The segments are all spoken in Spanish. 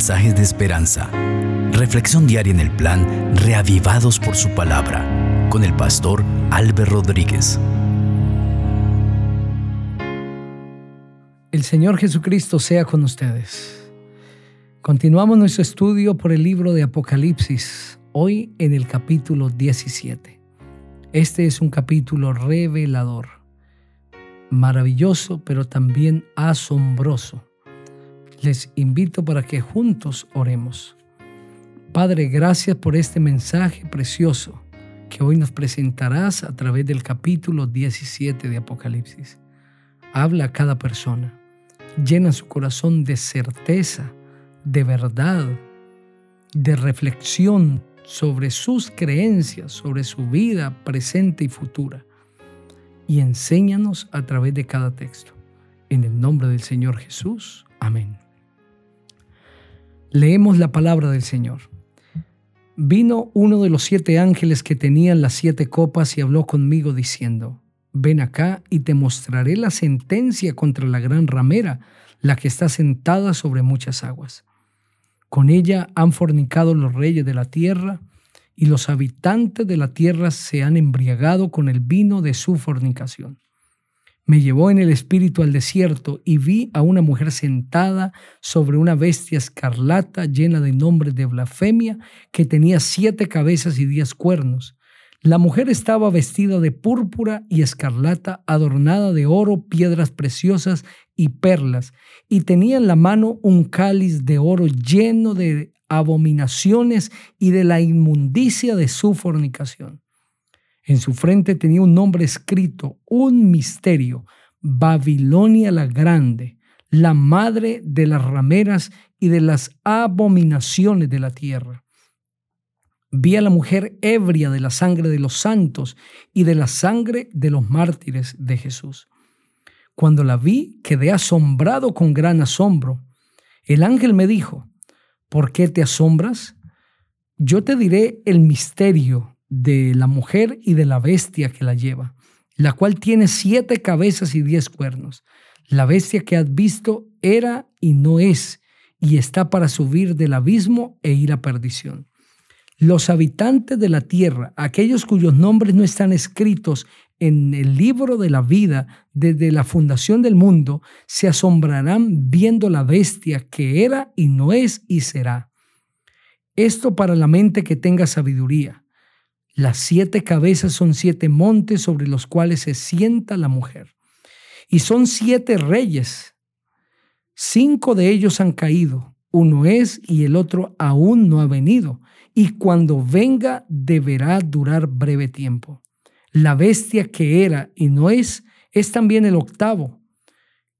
mensajes de esperanza. Reflexión diaria en el plan Reavivados por su palabra con el pastor Álvaro Rodríguez. El Señor Jesucristo sea con ustedes. Continuamos nuestro estudio por el libro de Apocalipsis, hoy en el capítulo 17. Este es un capítulo revelador, maravilloso, pero también asombroso les invito para que juntos oremos. Padre, gracias por este mensaje precioso que hoy nos presentarás a través del capítulo 17 de Apocalipsis. Habla a cada persona, llena su corazón de certeza, de verdad, de reflexión sobre sus creencias, sobre su vida presente y futura. Y enséñanos a través de cada texto. En el nombre del Señor Jesús. Amén. Leemos la palabra del Señor. Vino uno de los siete ángeles que tenían las siete copas y habló conmigo diciendo, Ven acá y te mostraré la sentencia contra la gran ramera, la que está sentada sobre muchas aguas. Con ella han fornicado los reyes de la tierra, y los habitantes de la tierra se han embriagado con el vino de su fornicación. Me llevó en el espíritu al desierto y vi a una mujer sentada sobre una bestia escarlata llena de nombres de blasfemia que tenía siete cabezas y diez cuernos. La mujer estaba vestida de púrpura y escarlata, adornada de oro, piedras preciosas y perlas, y tenía en la mano un cáliz de oro lleno de abominaciones y de la inmundicia de su fornicación. En su frente tenía un nombre escrito, un misterio, Babilonia la Grande, la madre de las rameras y de las abominaciones de la tierra. Vi a la mujer ebria de la sangre de los santos y de la sangre de los mártires de Jesús. Cuando la vi, quedé asombrado con gran asombro. El ángel me dijo, ¿por qué te asombras? Yo te diré el misterio de la mujer y de la bestia que la lleva, la cual tiene siete cabezas y diez cuernos. La bestia que has visto era y no es, y está para subir del abismo e ir a perdición. Los habitantes de la tierra, aquellos cuyos nombres no están escritos en el libro de la vida desde la fundación del mundo, se asombrarán viendo la bestia que era y no es y será. Esto para la mente que tenga sabiduría. Las siete cabezas son siete montes sobre los cuales se sienta la mujer. Y son siete reyes. Cinco de ellos han caído. Uno es y el otro aún no ha venido. Y cuando venga deberá durar breve tiempo. La bestia que era y no es es también el octavo.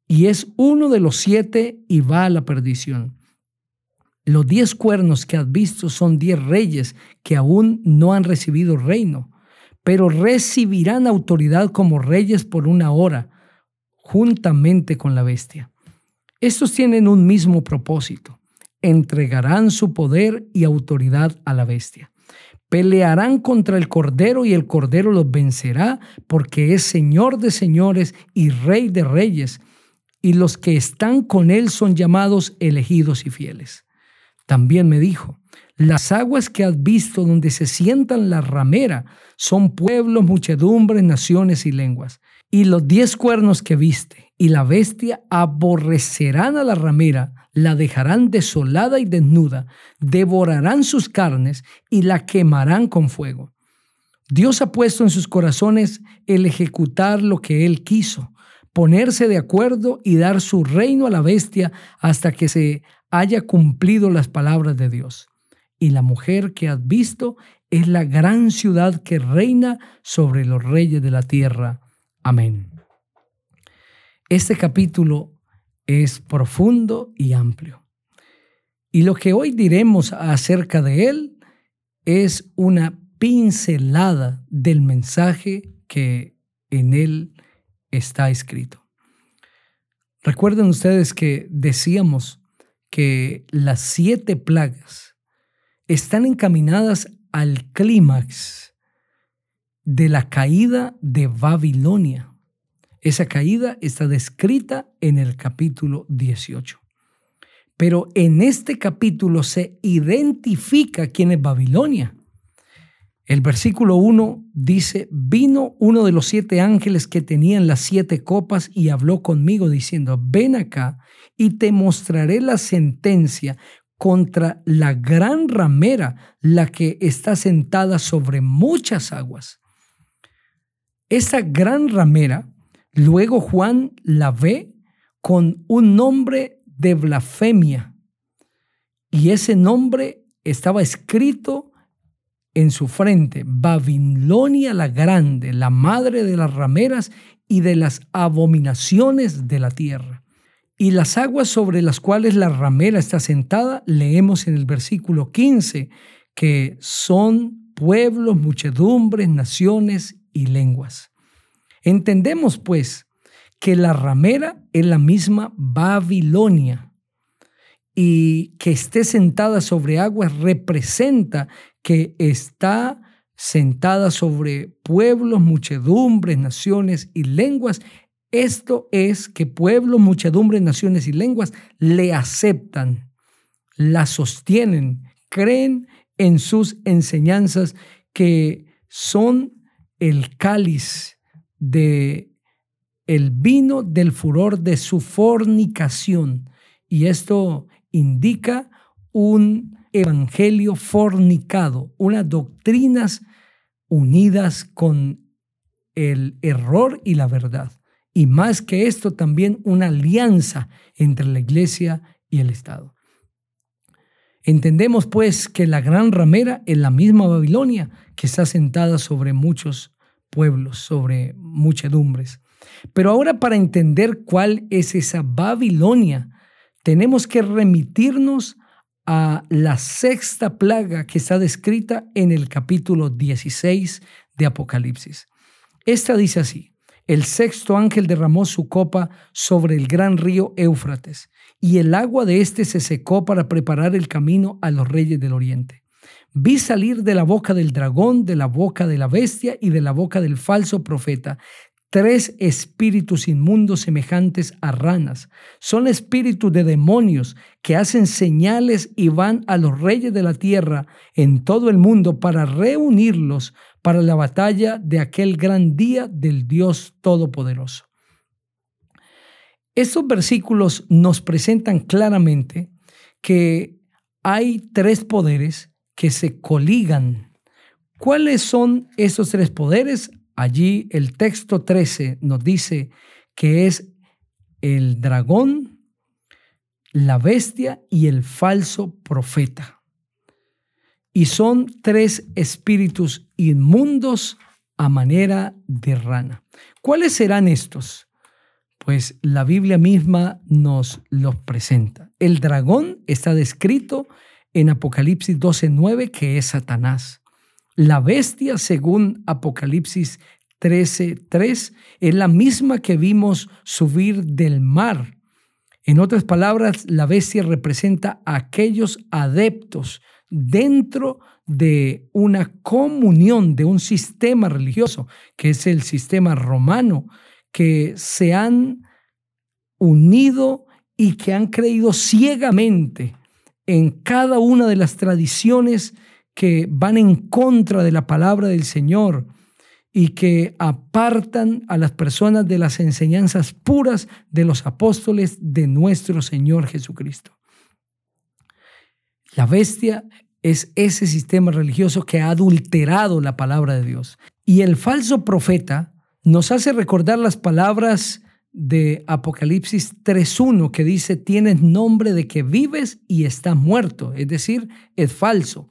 Y es uno de los siete y va a la perdición. Los diez cuernos que has visto son diez reyes que aún no han recibido reino, pero recibirán autoridad como reyes por una hora, juntamente con la bestia. Estos tienen un mismo propósito. Entregarán su poder y autoridad a la bestia. Pelearán contra el Cordero y el Cordero los vencerá porque es Señor de señores y Rey de reyes, y los que están con él son llamados elegidos y fieles. También me dijo, las aguas que has visto donde se sientan la ramera son pueblos, muchedumbres, naciones y lenguas. Y los diez cuernos que viste y la bestia aborrecerán a la ramera, la dejarán desolada y desnuda, devorarán sus carnes y la quemarán con fuego. Dios ha puesto en sus corazones el ejecutar lo que Él quiso, ponerse de acuerdo y dar su reino a la bestia hasta que se haya cumplido las palabras de Dios. Y la mujer que has visto es la gran ciudad que reina sobre los reyes de la tierra. Amén. Este capítulo es profundo y amplio. Y lo que hoy diremos acerca de él es una pincelada del mensaje que en él está escrito. Recuerden ustedes que decíamos que las siete plagas están encaminadas al clímax de la caída de Babilonia. Esa caída está descrita en el capítulo 18. Pero en este capítulo se identifica quién es Babilonia. El versículo 1 dice, vino uno de los siete ángeles que tenían las siete copas y habló conmigo diciendo, ven acá y te mostraré la sentencia contra la gran ramera, la que está sentada sobre muchas aguas. Esa gran ramera, luego Juan la ve con un nombre de blasfemia y ese nombre estaba escrito en su frente, Babilonia la grande, la madre de las rameras y de las abominaciones de la tierra. Y las aguas sobre las cuales la ramera está sentada, leemos en el versículo 15, que son pueblos, muchedumbres, naciones y lenguas. Entendemos pues que la ramera es la misma Babilonia y que esté sentada sobre aguas representa que está sentada sobre pueblos, muchedumbres, naciones y lenguas. Esto es que pueblos, muchedumbres, naciones y lenguas le aceptan, la sostienen, creen en sus enseñanzas que son el cáliz de el vino del furor de su fornicación. Y esto indica un evangelio fornicado, unas doctrinas unidas con el error y la verdad. Y más que esto, también una alianza entre la iglesia y el Estado. Entendemos pues que la gran ramera es la misma Babilonia que está sentada sobre muchos pueblos, sobre muchedumbres. Pero ahora para entender cuál es esa Babilonia, tenemos que remitirnos a la sexta plaga que está descrita en el capítulo 16 de Apocalipsis. Esta dice así, el sexto ángel derramó su copa sobre el gran río Éufrates, y el agua de éste se secó para preparar el camino a los reyes del oriente. Vi salir de la boca del dragón, de la boca de la bestia y de la boca del falso profeta tres espíritus inmundos semejantes a ranas. Son espíritus de demonios que hacen señales y van a los reyes de la tierra en todo el mundo para reunirlos para la batalla de aquel gran día del Dios Todopoderoso. Estos versículos nos presentan claramente que hay tres poderes que se coligan. ¿Cuáles son esos tres poderes? Allí el texto 13 nos dice que es el dragón, la bestia y el falso profeta. Y son tres espíritus inmundos a manera de rana. ¿Cuáles serán estos? Pues la Biblia misma nos los presenta. El dragón está descrito en Apocalipsis 12:9 que es Satanás. La bestia, según Apocalipsis 13:3, es la misma que vimos subir del mar. En otras palabras, la bestia representa a aquellos adeptos dentro de una comunión, de un sistema religioso, que es el sistema romano, que se han unido y que han creído ciegamente en cada una de las tradiciones que van en contra de la palabra del Señor y que apartan a las personas de las enseñanzas puras de los apóstoles de nuestro Señor Jesucristo. La bestia es ese sistema religioso que ha adulterado la palabra de Dios. Y el falso profeta nos hace recordar las palabras de Apocalipsis 3.1 que dice, tienes nombre de que vives y estás muerto, es decir, es falso.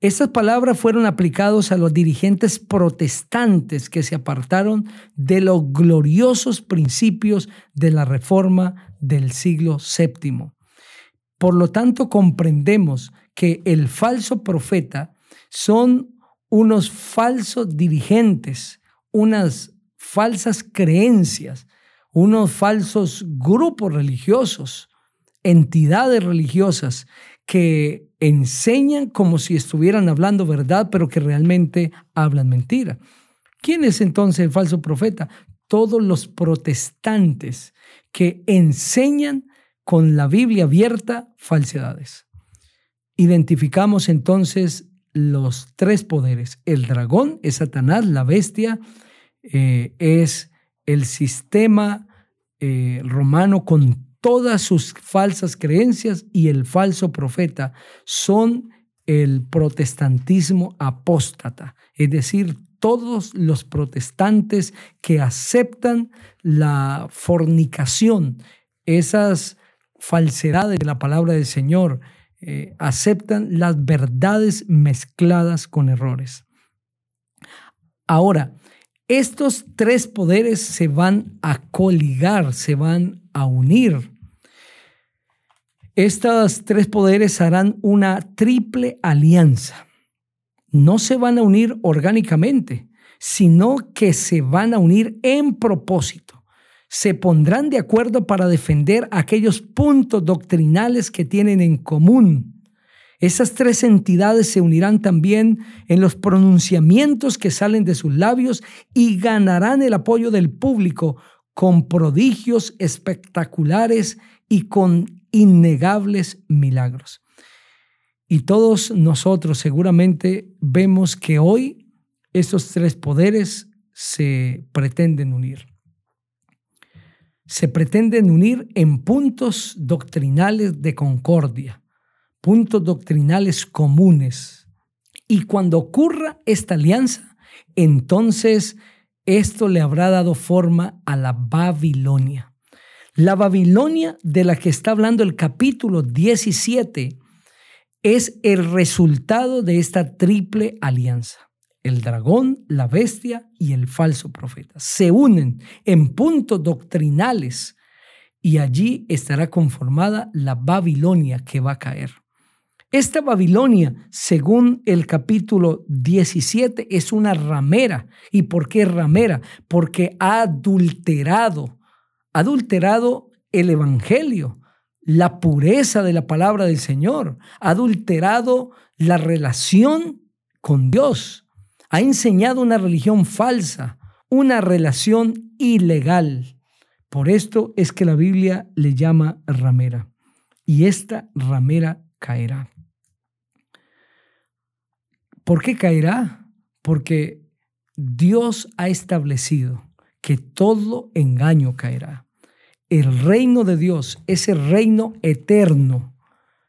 Estas palabras fueron aplicadas a los dirigentes protestantes que se apartaron de los gloriosos principios de la reforma del siglo VII. Por lo tanto, comprendemos que el falso profeta son unos falsos dirigentes, unas falsas creencias, unos falsos grupos religiosos, entidades religiosas que enseñan como si estuvieran hablando verdad, pero que realmente hablan mentira. ¿Quién es entonces el falso profeta? Todos los protestantes que enseñan con la Biblia abierta falsedades. Identificamos entonces los tres poderes. El dragón es Satanás, la bestia eh, es el sistema eh, romano con todas sus falsas creencias y el falso profeta son el protestantismo apóstata, es decir, todos los protestantes que aceptan la fornicación, esas falsedades de la palabra del Señor, eh, aceptan las verdades mezcladas con errores. Ahora, estos tres poderes se van a coligar, se van a unir. Estos tres poderes harán una triple alianza. No se van a unir orgánicamente, sino que se van a unir en propósito se pondrán de acuerdo para defender aquellos puntos doctrinales que tienen en común. Esas tres entidades se unirán también en los pronunciamientos que salen de sus labios y ganarán el apoyo del público con prodigios espectaculares y con innegables milagros. Y todos nosotros seguramente vemos que hoy estos tres poderes se pretenden unir se pretenden unir en puntos doctrinales de concordia, puntos doctrinales comunes. Y cuando ocurra esta alianza, entonces esto le habrá dado forma a la Babilonia. La Babilonia de la que está hablando el capítulo 17 es el resultado de esta triple alianza el dragón, la bestia y el falso profeta. Se unen en puntos doctrinales y allí estará conformada la Babilonia que va a caer. Esta Babilonia, según el capítulo 17, es una ramera. ¿Y por qué ramera? Porque ha adulterado, adulterado el Evangelio, la pureza de la palabra del Señor, ha adulterado la relación con Dios ha enseñado una religión falsa, una relación ilegal. Por esto es que la Biblia le llama ramera. Y esta ramera caerá. ¿Por qué caerá? Porque Dios ha establecido que todo engaño caerá. El reino de Dios, ese reino eterno,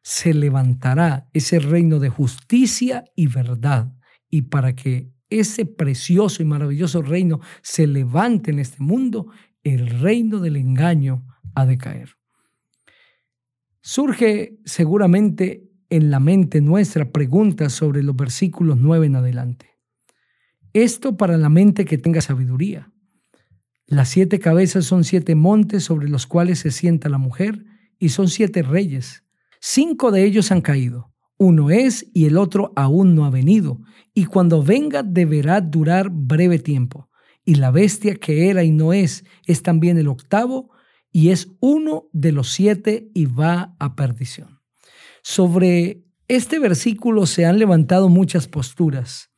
se levantará, ese reino de justicia y verdad. Y para que ese precioso y maravilloso reino se levante en este mundo, el reino del engaño ha de caer. Surge seguramente en la mente nuestra preguntas sobre los versículos 9 en adelante. Esto para la mente que tenga sabiduría. Las siete cabezas son siete montes sobre los cuales se sienta la mujer y son siete reyes. Cinco de ellos han caído uno es y el otro aún no ha venido, y cuando venga deberá durar breve tiempo. Y la bestia que era y no es es también el octavo, y es uno de los siete y va a perdición. Sobre este versículo se han levantado muchas posturas.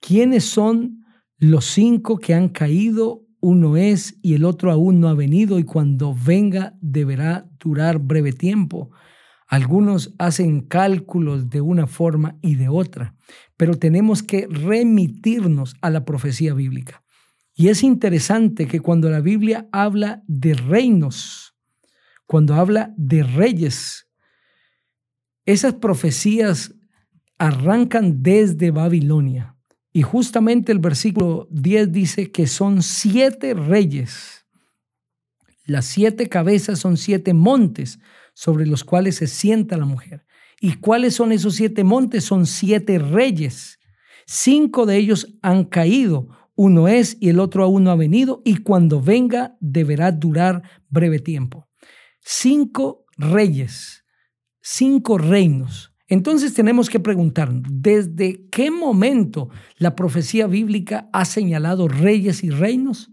¿Quiénes son los cinco que han caído? Uno es y el otro aún no ha venido y cuando venga deberá durar breve tiempo. Algunos hacen cálculos de una forma y de otra, pero tenemos que remitirnos a la profecía bíblica. Y es interesante que cuando la Biblia habla de reinos, cuando habla de reyes, esas profecías arrancan desde Babilonia. Y justamente el versículo 10 dice que son siete reyes. Las siete cabezas son siete montes sobre los cuales se sienta la mujer. ¿Y cuáles son esos siete montes? Son siete reyes. Cinco de ellos han caído, uno es y el otro aún no ha venido, y cuando venga deberá durar breve tiempo. Cinco reyes, cinco reinos. Entonces tenemos que preguntarnos, ¿desde qué momento la profecía bíblica ha señalado reyes y reinos?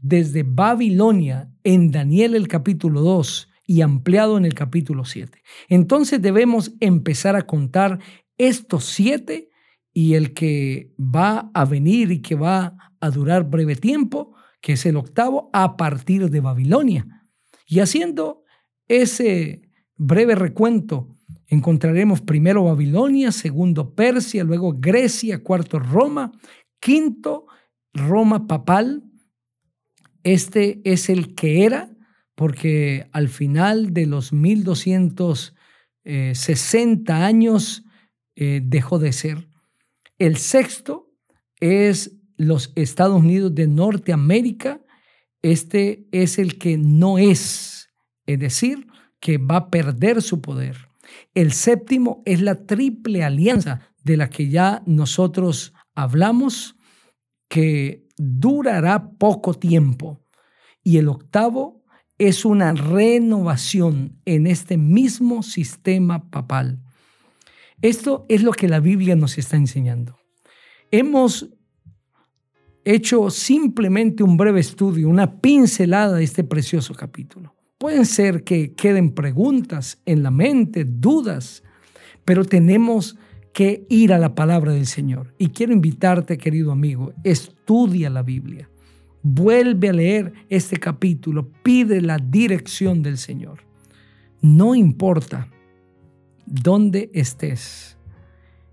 Desde Babilonia, en Daniel el capítulo 2, y ampliado en el capítulo 7. Entonces debemos empezar a contar estos siete y el que va a venir y que va a durar breve tiempo, que es el octavo, a partir de Babilonia. Y haciendo ese breve recuento encontraremos primero Babilonia, segundo Persia, luego Grecia, cuarto Roma, quinto Roma papal. Este es el que era, porque al final de los 1260 años eh, dejó de ser. El sexto es los Estados Unidos de Norteamérica. Este es el que no es, es decir, que va a perder su poder. El séptimo es la triple alianza de la que ya nosotros hablamos, que durará poco tiempo. Y el octavo es una renovación en este mismo sistema papal. Esto es lo que la Biblia nos está enseñando. Hemos hecho simplemente un breve estudio, una pincelada de este precioso capítulo. Pueden ser que queden preguntas en la mente, dudas, pero tenemos que ir a la palabra del Señor. Y quiero invitarte, querido amigo, estudia la Biblia. Vuelve a leer este capítulo, pide la dirección del Señor. No importa dónde estés,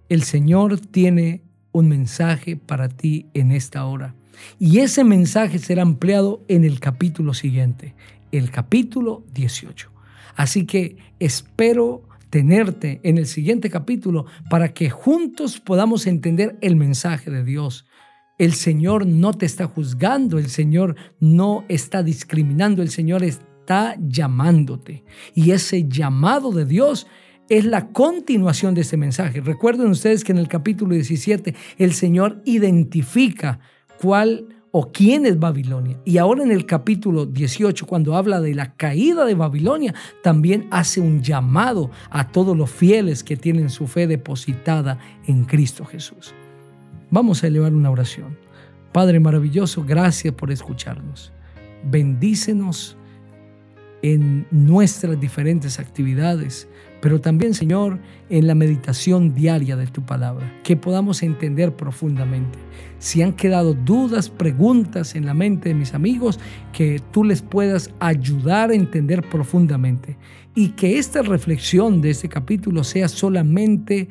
el Señor tiene un mensaje para ti en esta hora. Y ese mensaje será ampliado en el capítulo siguiente el capítulo 18. Así que espero tenerte en el siguiente capítulo para que juntos podamos entender el mensaje de Dios. El Señor no te está juzgando, el Señor no está discriminando, el Señor está llamándote. Y ese llamado de Dios es la continuación de ese mensaje. Recuerden ustedes que en el capítulo 17 el Señor identifica cuál o quién es Babilonia. Y ahora en el capítulo 18, cuando habla de la caída de Babilonia, también hace un llamado a todos los fieles que tienen su fe depositada en Cristo Jesús. Vamos a elevar una oración. Padre maravilloso, gracias por escucharnos. Bendícenos en nuestras diferentes actividades pero también, Señor, en la meditación diaria de tu palabra, que podamos entender profundamente. Si han quedado dudas, preguntas en la mente de mis amigos, que tú les puedas ayudar a entender profundamente y que esta reflexión de este capítulo sea solamente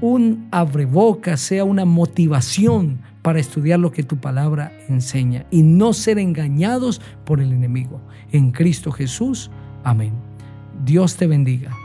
un abreboca, sea una motivación para estudiar lo que tu palabra enseña y no ser engañados por el enemigo. En Cristo Jesús. Amén. Dios te bendiga.